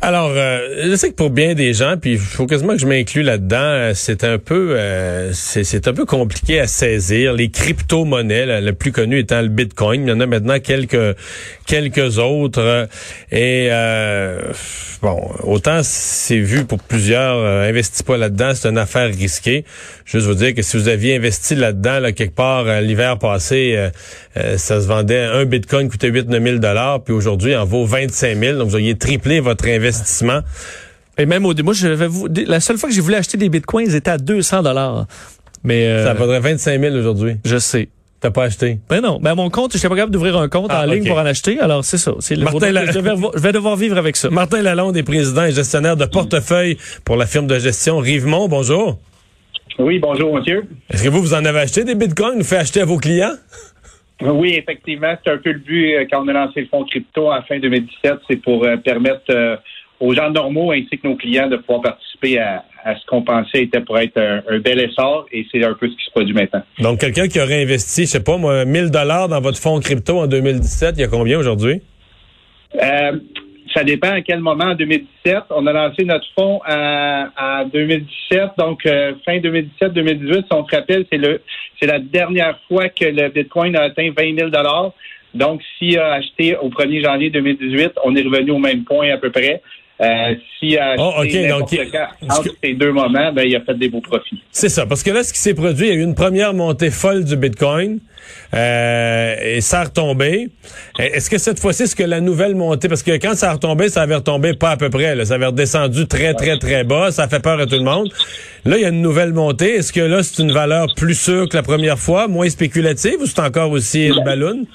Alors, euh, je sais que pour bien des gens, puis il faut quasiment que je m'inclue là-dedans, euh, c'est un peu euh, c'est un peu compliqué à saisir. Les crypto-monnaies, le plus connu étant le Bitcoin, il y en a maintenant quelques quelques autres. et bon, autant c'est vu pour plusieurs, investis pas là-dedans, c'est une affaire risquée. Juste vous dire que si vous aviez investi là-dedans, là, quelque part l'hiver passé, ça se vendait, un Bitcoin coûtait 8 9 000 dollars, puis aujourd'hui en vaut 25 000. Donc vous auriez triplé votre investissement et même au moi, je vais vous, la seule fois que j'ai voulu acheter des bitcoins, ils étaient à 200 dollars. Mais euh, ça vaudrait 25 000 aujourd'hui. Je sais. T'as pas acheté? Ben non. Ben mon compte, j'étais pas capable d'ouvrir un compte ah, en ligne pour en acheter. Alors c'est ça. C'est Martin je, vais, devoir vivre avec ça. Martin Lalonde est président et gestionnaire de portefeuille pour la firme de gestion Rivemont. Bonjour. Oui, bonjour monsieur. Est-ce que vous, vous en avez acheté des bitcoins? Vous faites acheter à vos clients? Oui, effectivement, c'est un peu le but euh, quand on a lancé le fonds crypto en fin 2017, c'est pour euh, permettre aux gens normaux ainsi que nos clients de pouvoir participer à, ce qu'on pensait était pour être un, bel essor et c'est un peu ce qui se produit maintenant. Donc, quelqu'un qui aurait investi, je sais pas moi, 1000 dollars dans votre fonds crypto en 2017, il y a combien aujourd'hui? Euh, ça dépend à quel moment en 2017. On a lancé notre fonds en 2017, donc euh, fin 2017-2018. Si on se rappelle, c'est le c'est la dernière fois que le Bitcoin a atteint 20 000 dollars. Donc, s'il a acheté au 1er janvier 2018, on est revenu au même point à peu près. Euh, si a oh, okay. Donc, entre ces deux moments, ben, il a fait des beaux profits. C'est ça, parce que là, ce qui s'est produit, il y a eu une première montée folle du Bitcoin euh, et ça a retombé. Est-ce que cette fois-ci, est-ce que la nouvelle montée, parce que quand ça a retombé, ça avait retombé pas à peu près, là, ça avait redescendu très, très, très bas, ça fait peur à tout le monde. Là, il y a une nouvelle montée. Est-ce que là, c'est une valeur plus sûre que la première fois, moins spéculative, ou c'est encore aussi une ballon?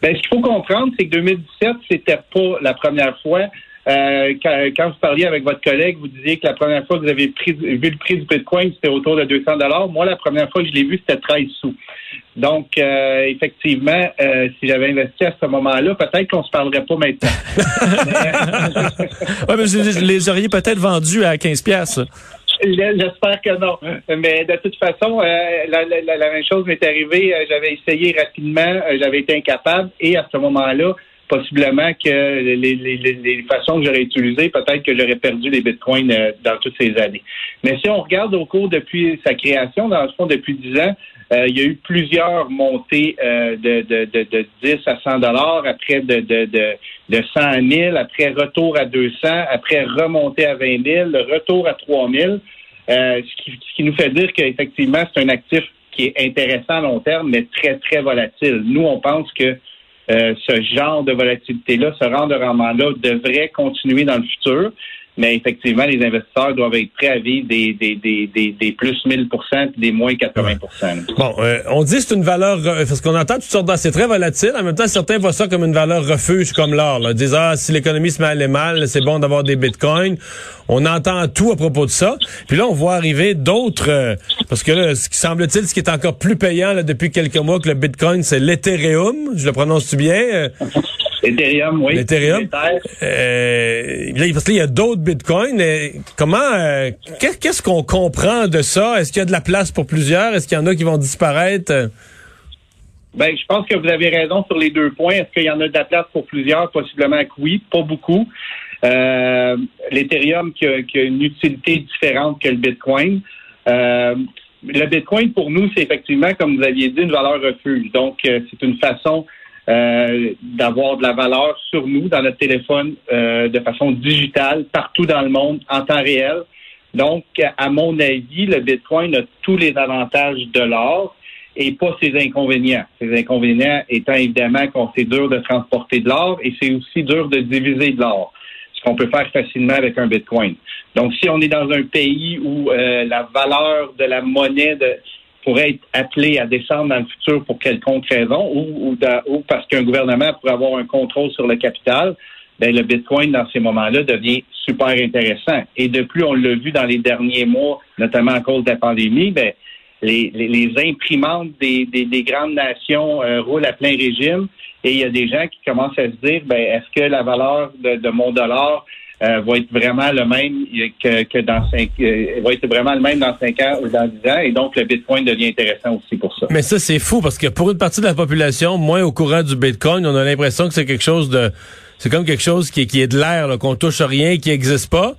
Ben, ce qu'il faut comprendre, c'est que 2017, c'était pas la première fois. Euh, quand, vous parliez avec votre collègue, vous disiez que la première fois que vous avez pris, vu le prix du Bitcoin, c'était autour de 200 dollars. Moi, la première fois que je l'ai vu, c'était 13 sous. Donc, euh, effectivement, euh, si j'avais investi à ce moment-là, peut-être qu'on se parlerait pas maintenant. ouais, mais vous les auriez peut-être vendus à 15 pièces. J'espère que non. Mais de toute façon, la, la, même chose m'est arrivée. J'avais essayé rapidement, j'avais été incapable. Et à ce moment-là, possiblement que les, les, les façons que j'aurais utilisées, peut-être que j'aurais perdu les bitcoins euh, dans toutes ces années. Mais si on regarde au cours depuis sa création, dans le fond, depuis 10 ans, euh, il y a eu plusieurs montées euh, de, de, de, de, 10 à 100 dollars, après de, de, de, de 100 à 1000, après retour à 200, après remontée à 20 000, retour à 3 000, ce, qui, ce qui nous fait dire qu'effectivement, c'est un actif qui est intéressant à long terme, mais très, très volatile. Nous, on pense que euh, ce genre de volatilité-là, ce de rendement-là devrait continuer dans le futur. Mais effectivement, les investisseurs doivent être prêts à vivre des, des, des, des, plus 1000% et des moins 80 Bon, euh, on dit c'est une valeur, parce qu'on entend toutes sortes de... C'est très volatile. En même temps, certains voient ça comme une valeur refuge, comme l'or. Ils disent, ah, si l'économie se met à aller mal, c'est bon d'avoir des bitcoins. On entend tout à propos de ça. Puis là, on voit arriver d'autres... Euh, parce que là, ce qui semble-t-il, ce qui est encore plus payant là, depuis quelques mois que le bitcoin, c'est l'Ethereum. Je le prononce-tu bien? Euh, Ethereum, oui. Ethereum. Euh, parce qu'il y a d'autres bitcoins. comment, euh, qu'est-ce qu'on comprend de ça? Est-ce qu'il y a de la place pour plusieurs? Est-ce qu'il y en a qui vont disparaître? Ben, je pense que vous avez raison sur les deux points. Est-ce qu'il y en a de la place pour plusieurs? Possiblement que oui, pas beaucoup. Euh, L'Ethereum qui a, qui a, une utilité différente que le Bitcoin. Euh, le Bitcoin, pour nous, c'est effectivement, comme vous aviez dit, une valeur refuge. Donc, euh, c'est une façon euh, d'avoir de la valeur sur nous, dans notre téléphone, euh, de façon digitale, partout dans le monde, en temps réel. Donc, à mon avis, le Bitcoin a tous les avantages de l'or et pas ses inconvénients. Ses inconvénients étant évidemment qu'on c'est dur de transporter de l'or et c'est aussi dur de diviser de l'or. ce qu'on peut faire facilement avec un Bitcoin. Donc, si on est dans un pays où euh, la valeur de la monnaie de, pourrait être appelée à descendre dans le futur pour quelconque raison ou, ou, parce qu'un gouvernement pourrait avoir un contrôle sur le capital, ben, le Bitcoin, dans ces moments-là, devient super intéressant. Et de plus, on l'a vu dans les derniers mois, notamment à cause de la pandémie, ben, les, les, imprimantes des, des, grandes nations euh, roulent à plein régime et il y a des gens qui commencent à se dire, ben, est-ce que la valeur de, de mon dollar euh, va être vraiment le même que, que dans cinq euh, va être vraiment le même dans cinq ans ou dans dix ans et donc le Bitcoin devient intéressant aussi pour ça. Mais ça c'est fou parce que pour une partie de la population moins au courant du Bitcoin, on a l'impression que c'est quelque chose de c'est comme quelque chose qui, qui est de l'air qu'on touche à rien, qui n'existe pas.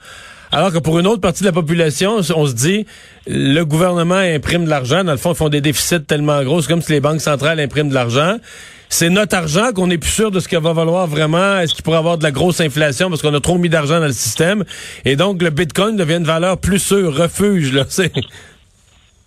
Alors que pour une autre partie de la population, on se dit, le gouvernement imprime de l'argent. Dans le fond, ils font des déficits tellement gros. C'est comme si les banques centrales impriment de l'argent. C'est notre argent qu'on est plus sûr de ce qu'il va valoir vraiment. Est-ce qu'il pourrait avoir de la grosse inflation parce qu'on a trop mis d'argent dans le système? Et donc, le Bitcoin devient une valeur plus sûre, refuge, là.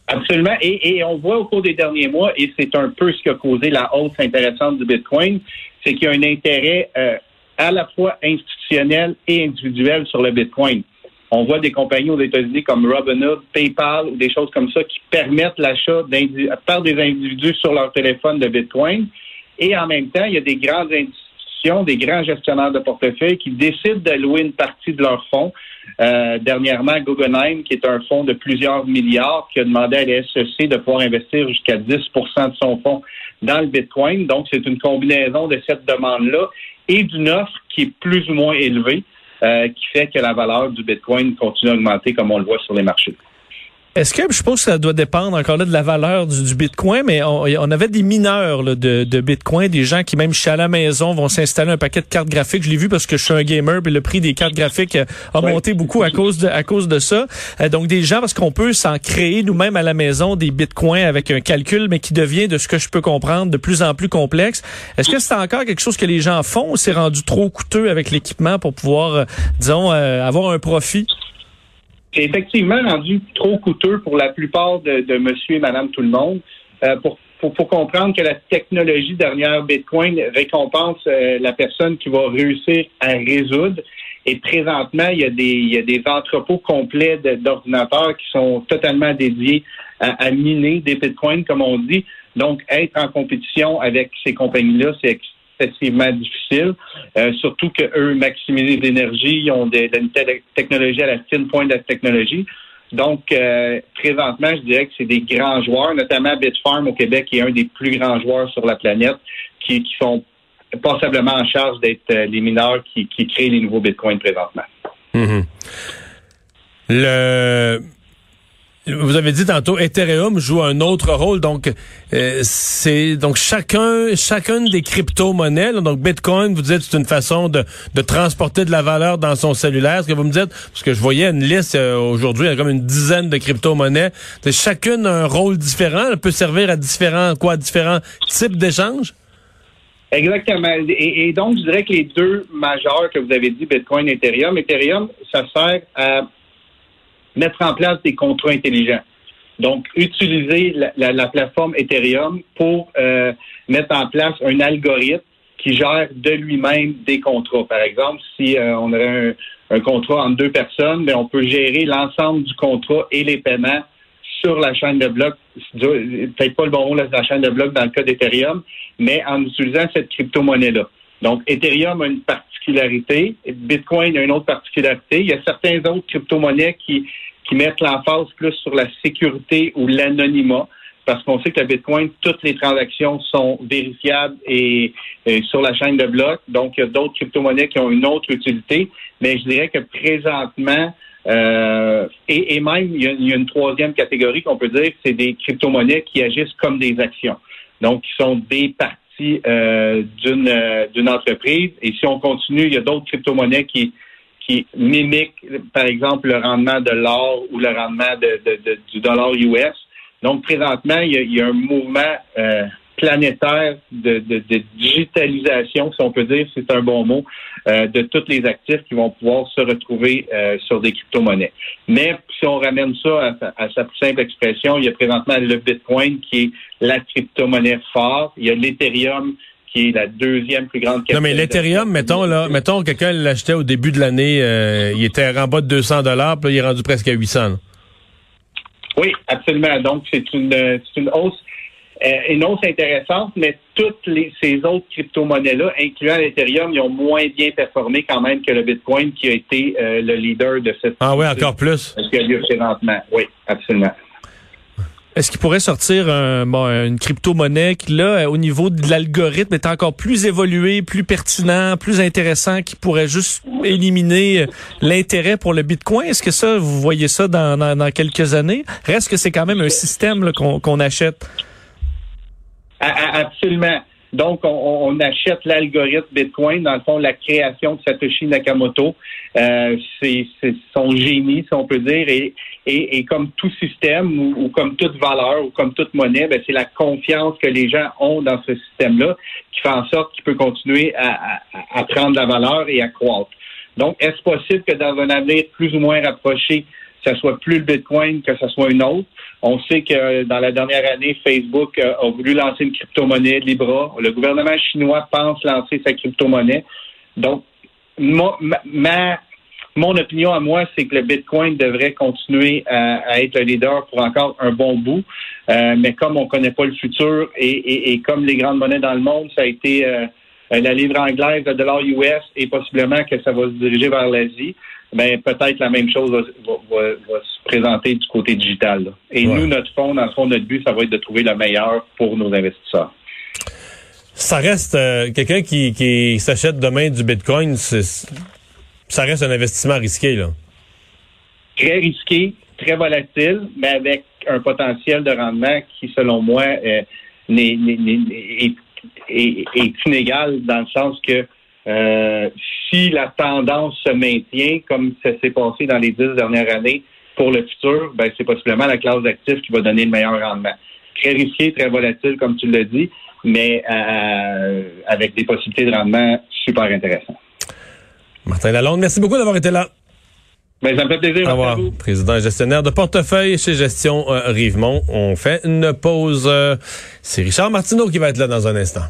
Absolument. Et, on voit au cours des derniers mois, et c'est un peu ce qui a causé la hausse intéressante du Bitcoin, c'est qu'il y a un intérêt euh, à la fois institutionnel et individuel sur le Bitcoin. On voit des compagnies aux États-Unis comme Robinhood, PayPal ou des choses comme ça qui permettent l'achat par des individus sur leur téléphone de Bitcoin. Et en même temps, il y a des grandes institutions, des grands gestionnaires de portefeuille qui décident d'allouer une partie de leurs fonds. Euh, dernièrement, Guggenheim, qui est un fonds de plusieurs milliards, qui a demandé à la SEC de pouvoir investir jusqu'à 10% de son fonds dans le Bitcoin. Donc, c'est une combinaison de cette demande-là et d'une offre qui est plus ou moins élevée. Euh, qui fait que la valeur du Bitcoin continue à augmenter comme on le voit sur les marchés. Est-ce que je pense que ça doit dépendre encore là de la valeur du, Bitcoin, mais on, avait des mineurs de, Bitcoin, des gens qui même chez à la maison vont s'installer un paquet de cartes graphiques. Je l'ai vu parce que je suis un gamer, puis le prix des cartes graphiques a monté beaucoup à cause de à cause de ça. Euh, donc des gens parce qu'on peut s'en créer nous-mêmes à la maison des Bitcoins avec un calcul, mais qui devient de ce que je peux comprendre de plus en plus complexe. Est-ce que c'est encore quelque chose que les gens font ou c'est rendu trop coûteux avec l'équipement pour pouvoir, euh, disons, euh, avoir un profit? C'est effectivement rendu trop coûteux pour la plupart de, monsieur et madame tout le monde. Euh, pour, pour, comprendre que la technologie derrière Bitcoin récompense euh, la personne qui va réussir à résoudre. Et présentement, il y a des, il y a des entrepôts complets d'ordinateurs qui sont totalement dédiés à, à, miner des bitcoins, comme on dit. Donc, être en compétition avec ces compagnies-là, c'est excessivement difficile. Euh, surtout qu'eux maximisent l'énergie, ils ont des, une technologie à la fine pointe de la technologie. Donc, euh, présentement, je dirais que c'est des grands joueurs, notamment Bitfarm au Québec, qui est un des plus grands joueurs sur la planète, qui, sont passablement en charge d'être euh, les mineurs qui, créent les nouveaux bitcoins présentement. Mm-hmm. Le vous avez dit tantôt, Ethereum joue un autre rôle. Donc, euh, c'est donc chacun, chacune des crypto-monnaies. Donc, Bitcoin, vous dites, c'est une façon de, de transporter de la valeur dans son cellulaire. Ce que vous me dites, parce que je voyais une liste euh, aujourd'hui, il y a comme une dizaine de crypto-monnaies. Chacune a un rôle différent. Elle peut servir à différents quoi, différents types d'échanges? Exactement. Et, et, donc, je dirais que les deux majeurs que vous avez dit, Bitcoin et Ethereum, Ethereum, ça sert à mettre en place des contrats intelligents. Donc, utiliser la, plateforme Ethereum pour euh, mettre en place un algorithme qui gère de lui-même des contrats. Par exemple, si euh, on aurait un, contrat entre deux personnes, mais on peut gérer l'ensemble du contrat et les paiements sur la chaîne de blocs. Peut-être pas le bon de la chaîne de blocs dans le cas d'Ethereum, mais en utilisant cette crypto-monnaie-là. Donc, Ethereum a une particularité, Bitcoin a une autre particularité. Il y a certains autres crypto-monnaies qui, qui mettent l'emphase plus sur la sécurité ou l'anonymat, parce qu'on sait que le Bitcoin, toutes les transactions sont vérifiables et, sur la chaîne de blocs. Donc, il y a d'autres crypto-monnaies qui ont une autre utilité, mais je dirais que présentement, euh, et, même, il y, a, une troisième catégorie qu'on peut dire, c'est des crypto-monnaies qui agissent comme des actions. Donc, qui sont des parties euh, d'une euh, d'une entreprise. Et si on continue, il y a d'autres crypto-monnaies qui qui mimiquent, par exemple, le rendement de l'or ou le rendement de, du dollar US. Donc, présentement, il y a, un mouvement euh, planétaire de, digitalisation, si on peut dire, c'est un bon mot, de tous les actifs qui vont pouvoir se retrouver sur des crypto-monnaies. Mais si on ramène ça à, à, sa plus simple expression, il y a présentement le Bitcoin qui est la crypto-monnaie forte. Il y a l'Ethereum qui est la deuxième plus grande Non, mais l'Ethereum, mettons, là, mettons, quelqu'un l'achetait au début de l'année, euh, il était en bas de 200 dollars, puis là, il est rendu presque à 800. Oui, absolument. Donc, c'est une, c'est une hausse, euh, une hausse intéressante, mais toutes les, ces autres crypto-monnaies-là, incluant l'Ethereum, ils ont moins bien performé quand même que le Bitcoin qui a été euh, le leader de cette. Ah oui, encore plus. Qui a lieu présentement. Oui, absolument. Est-ce qu'il pourrait sortir un, bon, une crypto-monnaie qui, là, au niveau de l'algorithme, est encore plus évolué, plus pertinent, plus intéressant, qui pourrait juste éliminer l'intérêt pour le Bitcoin? Est-ce que ça, vous voyez ça dans, dans, dans quelques années? Reste que c'est quand même un système qu'on qu'on achète. Absolument. Donc, on, on achète l'algorithme Bitcoin, dans le fond, la création de Satoshi Nakamoto. Euh, c'est son génie, si on peut dire, et, et, et comme tout système ou, comme toute valeur ou comme toute monnaie, ben, c'est la confiance que les gens ont dans ce système-là qui fait en sorte qu'il peut continuer à, à, à prendre la valeur et à croître. Donc, est-ce possible que dans un avenir plus ou moins rapproché, que ce soit plus le Bitcoin, que ce soit une autre. On sait que dans la dernière année, Facebook euh, a voulu lancer une crypto-monnaie, Libra. Le gouvernement chinois pense lancer sa crypto-monnaie. Donc, ma, ma, mon opinion à moi, c'est que le Bitcoin devrait continuer à, être le leader pour encore un bon bout. Euh, mais comme on ne connaît pas le futur et, comme les grandes monnaies dans le monde, ça a été euh, la livre anglaise, le dollar US et possiblement que ça va se diriger vers l'Asie ben peut-être la même chose va, va, va, se présenter du côté digital. Là. Et ouais. nous, notre fonds, dans le fond, notre but, ça va être de trouver le meilleur pour nos investisseurs. Ça reste euh, quelqu'un qui, qui s'achète demain du Bitcoin, ça reste un investissement risqué, là. Très risqué, très volatile, mais avec un potentiel de rendement qui, selon moi, euh, n'est, est, est, est inégal dans le sens que euh, si la tendance se maintient comme ça s'est passé dans les dix dernières années pour le futur, ben, c'est possiblement la classe d'actifs qui va donner le meilleur rendement. Très risqué, très volatile, comme tu l'as dit, mais euh, avec des possibilités de rendement super intéressantes. Martin Lalonde, merci beaucoup d'avoir été là. Ben, ça me fait plaisir. Au revoir. Président gestionnaire de portefeuille chez Gestion euh, Rivemont. On fait une pause. Euh, c'est Richard Martineau qui va être là dans un instant.